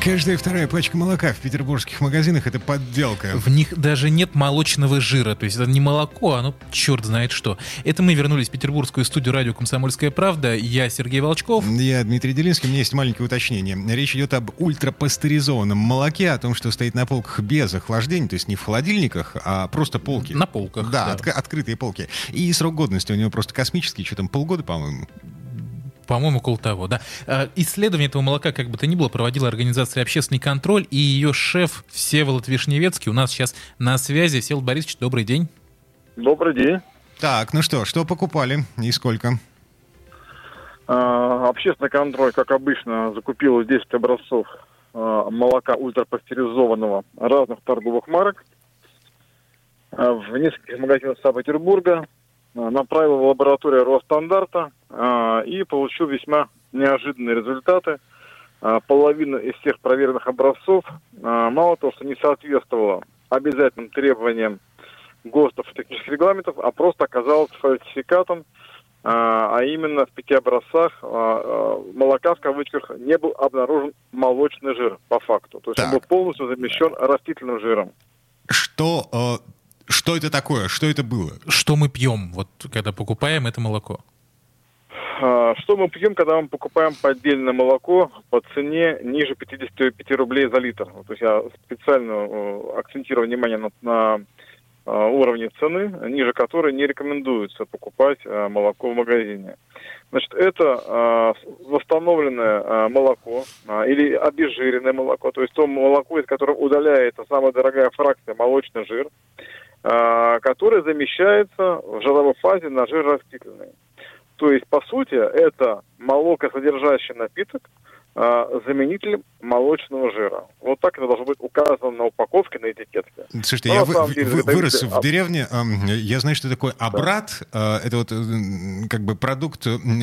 Каждая вторая пачка молока в петербургских магазинах это подделка. В них даже нет молочного жира, то есть это не молоко, оно черт знает что. Это мы вернулись в петербургскую студию радио «Комсомольская правда». Я Сергей Волчков. Я Дмитрий Делинский. У меня есть маленькое уточнение. Речь идет об ультрапастеризованном молоке, о том, что стоит на полках без охлаждения, то есть не в холодильниках, а просто полки. На полках. Да, да. От- открытые полки. И срок годности у него просто космический, что там, полгода, по-моему. По-моему, около того, да. А, исследование этого молока, как бы то ни было, проводила организация «Общественный контроль», и ее шеф Всеволод Вишневецкий у нас сейчас на связи. Всеволод Борисович, добрый день. Добрый день. Так, ну что, что покупали и сколько? А, общественный контроль, как обычно, закупил 10 образцов а, молока ультрапастеризованного разных торговых марок а, в нескольких магазинах Санкт-Петербурга. А, направил в лабораторию Росстандарта а, и получил весьма неожиданные результаты. А, половина из всех проверенных образцов мало того, что не соответствовала обязательным требованиям ГОСТов и технических регламентов, а просто оказалась фальсификатом, а, именно в пяти образцах молока в кавычках не был обнаружен молочный жир по факту. То есть Так. он был полностью замещен растительным жиром. Что, э, что это такое? Что это было? Что мы пьем, вот когда покупаем это молоко? А, Что мы пьем, когда мы покупаем поддельное молоко по цене ниже 55 рублей за литр? То есть я специально э, акцентирую внимание на, на, э, уровне цены, ниже которой не рекомендуется покупать э, молоко в магазине. Значит, это восстановленное молоко или обезжиренное молоко, то есть то молоко, из которого удаляется самая дорогая фракция молочный жир, э, которое замещается в жировой фазе на жир растительный. То есть, по сути, это молокосодержащий напиток, а, заменитель молочного жира. Вот так это должно быть указано на упаковке, на этикетке. Слушайте, Ну, я вы- деле, вы- это вырос видите, в деревне. Я знаю, что такое абрат. Э, Это вот как бы продукт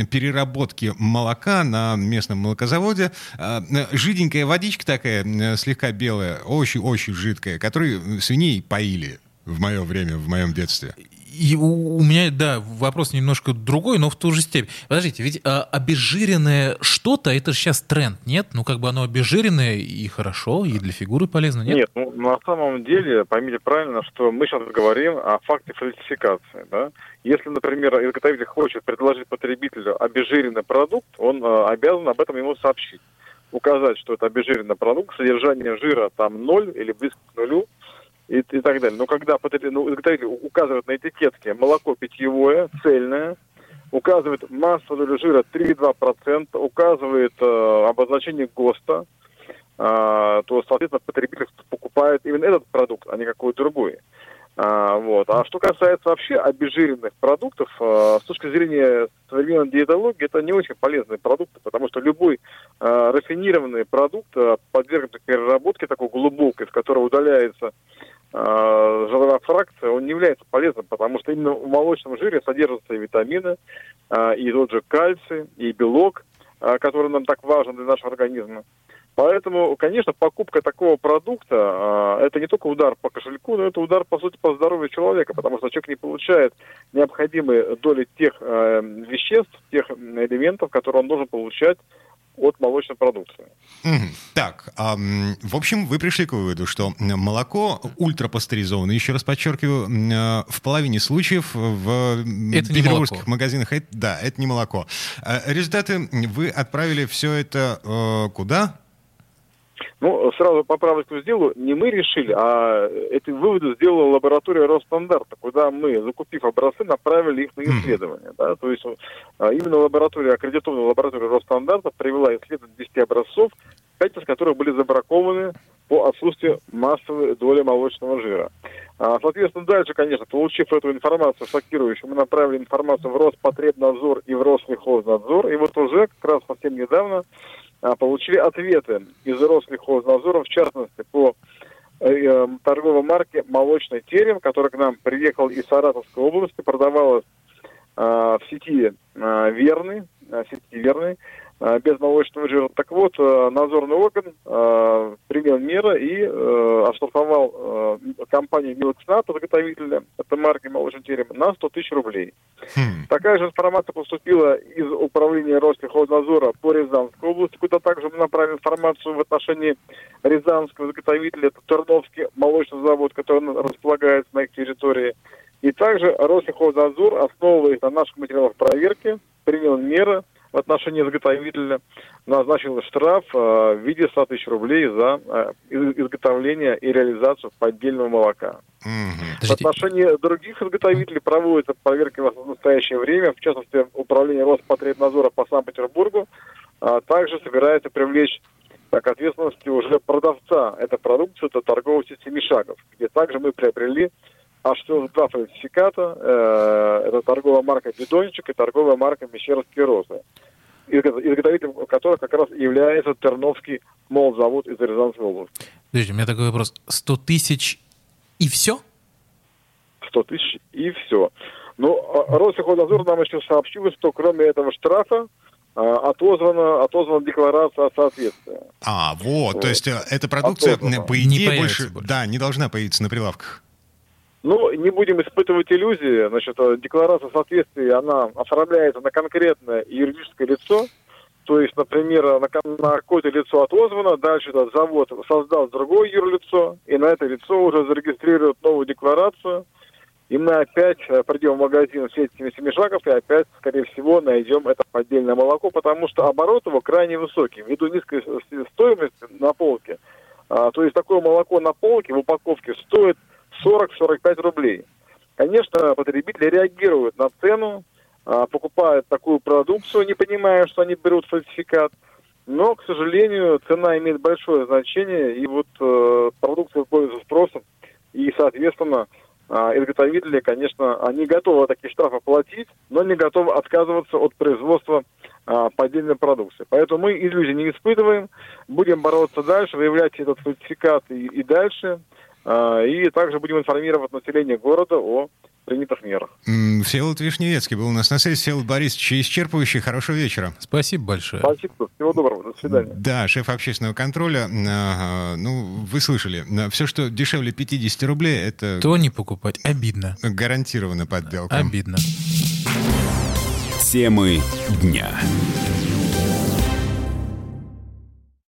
переработки молока на местном молокозаводе. Э, Жиденькая водичка такая, слегка белая, очень-очень жидкая, которой свиней поили в мое время, в моем детстве. И у, у меня, да, вопрос немножко другой, но в ту же степень. Подождите, ведь а, обезжиренное что-то, это же сейчас тренд, нет? Ну, как бы оно обезжиренное и хорошо, и для фигуры полезно, нет? Нет, ну, на самом деле, поймите правильно, что мы сейчас говорим о факте фальсификации. Да? Если, например, изготовитель хочет предложить потребителю обезжиренный продукт, он э, обязан об этом ему сообщить. Указать, что это обезжиренный продукт, содержание жира там ноль или близко к нулю и, и так далее. Но когда потреб- ну, указывает на этикетке молоко питьевое, цельное, указывает массовую долю жира 3,2%, указывает э, обозначение ГОСТа, а, то, соответственно, потребитель покупает именно этот продукт, а не какой-то другой. А, вот. а что касается вообще обезжиренных продуктов, а, с точки зрения современной диетологии, это не очень полезные продукты, потому что любой а, рафинированный продукт а, подвергнут переработке такой глубокой, в которой удаляется жировая фракция, он не является полезным, потому что именно в молочном жире содержатся и витамины, а, и тот же кальций, и белок, а, который нам так важен для нашего организма. Поэтому, конечно, покупка такого продукта это не только удар по кошельку, но это удар, по сути, по здоровью человека, потому что человек не получает необходимые доли тех э, веществ, тех элементов, которые он должен получать от молочной продукции. Так, в общем, вы пришли к выводу, что молоко ультрапастеризованное, еще раз подчеркиваю, э, в половине случаев в Это петербургских магазинах, это- да, это не молоко. Э, Результаты вы отправили все это э, куда? Ну, сразу поправочку сделаю. Не мы решили, а эти выводы сделала лаборатория Росстандарта, куда мы, закупив образцы, направили их на исследование. Да? То есть а, именно лаборатория, аккредитованная лаборатория Росстандарта привела исследование 10 образцов, 5 из которых были забракованы по отсутствию массовой доли молочного жира. А, Соответственно, дальше, конечно, получив эту информацию шокирующую, мы направили информацию в Роспотребнадзор и в Рослехознадзор. И вот уже как раз совсем недавно получили ответы из Рослехознадзора, в частности, по э, э, торговой марке «Молочный терем», который к нам приехал из Саратовской области, продавалась а, в сети а, «Верный», а, сети «Верный». Э, без молочного жира. Так вот, э, надзорный орган э, принял меры и э, оштрафовал компанию Милокснат, заготовителя этой марки молочный терем, на 100 тысяч рублей. Хм. Такая же информация поступила из управления Ростехнадзора по Рязанской области, куда также мы направили информацию в отношении рязанского заготовителя, это Терновский молочный завод, который располагается на их территории. И также Ростехнадзор, основываясь на наших материалах проверки, принял меры в отношении заготовителя, назначил штраф э, в виде 100 тысяч рублей за э, из- изготовление и реализацию поддельного молока. Мгм. В отношении других изготовителей проводятся проверки в настоящее время, в частности, Управление Роспотребнадзора по Санкт-Петербургу а также собирается привлечь к ответственности уже продавца этой продукции, это торговой сети Семишагов, где также мы приобрели аж целых два фальсификата. Э, это торговая марка «Бидончик» и торговая марка «Мещерские розы», изго- изготовителем которых как раз является Терновский молзавод из Рязанской области. подождите, у меня такой вопрос. 100 тысяч и все? 100 тысяч и все. Ну, а Росехознадзор нам еще сообщил, что кроме этого штрафа а, отозвана, отозвана декларация о соответствии. А, вот, то Вот. есть э, эта продукция, Осознанно. э, по идее, больше, больше. да, не должна появиться на прилавках. Ну, не будем испытывать иллюзии. Значит, э, декларация соответствия, она оформляется на конкретное юридическое лицо. То есть, например, на, на какое-то лицо отозвано, дальше этот завод создал другое юрлицо, и на это лицо уже зарегистрируют новую декларацию, и мы опять э, придем в магазин с этими семишагов и опять, скорее всего, найдем это поддельное молоко, потому что оборот его крайне высокий, ввиду низкой стоимости на полке. А, то есть такое молоко на полке в упаковке стоит 40-45 рублей. Конечно, потребители реагируют на цену, а, покупают такую продукцию, не понимая, что они берут фальсификат. Но, к сожалению, цена имеет большое значение, и вот э, продукция пользуется спросом, и, соответственно, а, изготовители, конечно, они готовы такие штрафы платить, но не готовы отказываться от производства а, поддельной продукции. Поэтому мы иллюзий не испытываем, будем бороться дальше, выявлять этот фальсификат и, и дальше, и также будем информировать население города о принятых мерах. Всеволод Вишневецкий был у нас на связи. Всеволод Борисович, исчерпывающий. Хорошего вечера. Спасибо большое. Спасибо, всего доброго, до свидания. Да, шеф общественного контроля. Ага, ну, вы слышали. Все, что дешевле 50 рублей, это То не покупать. Обидно. гарантированно подделка. Обидно. Темы дня.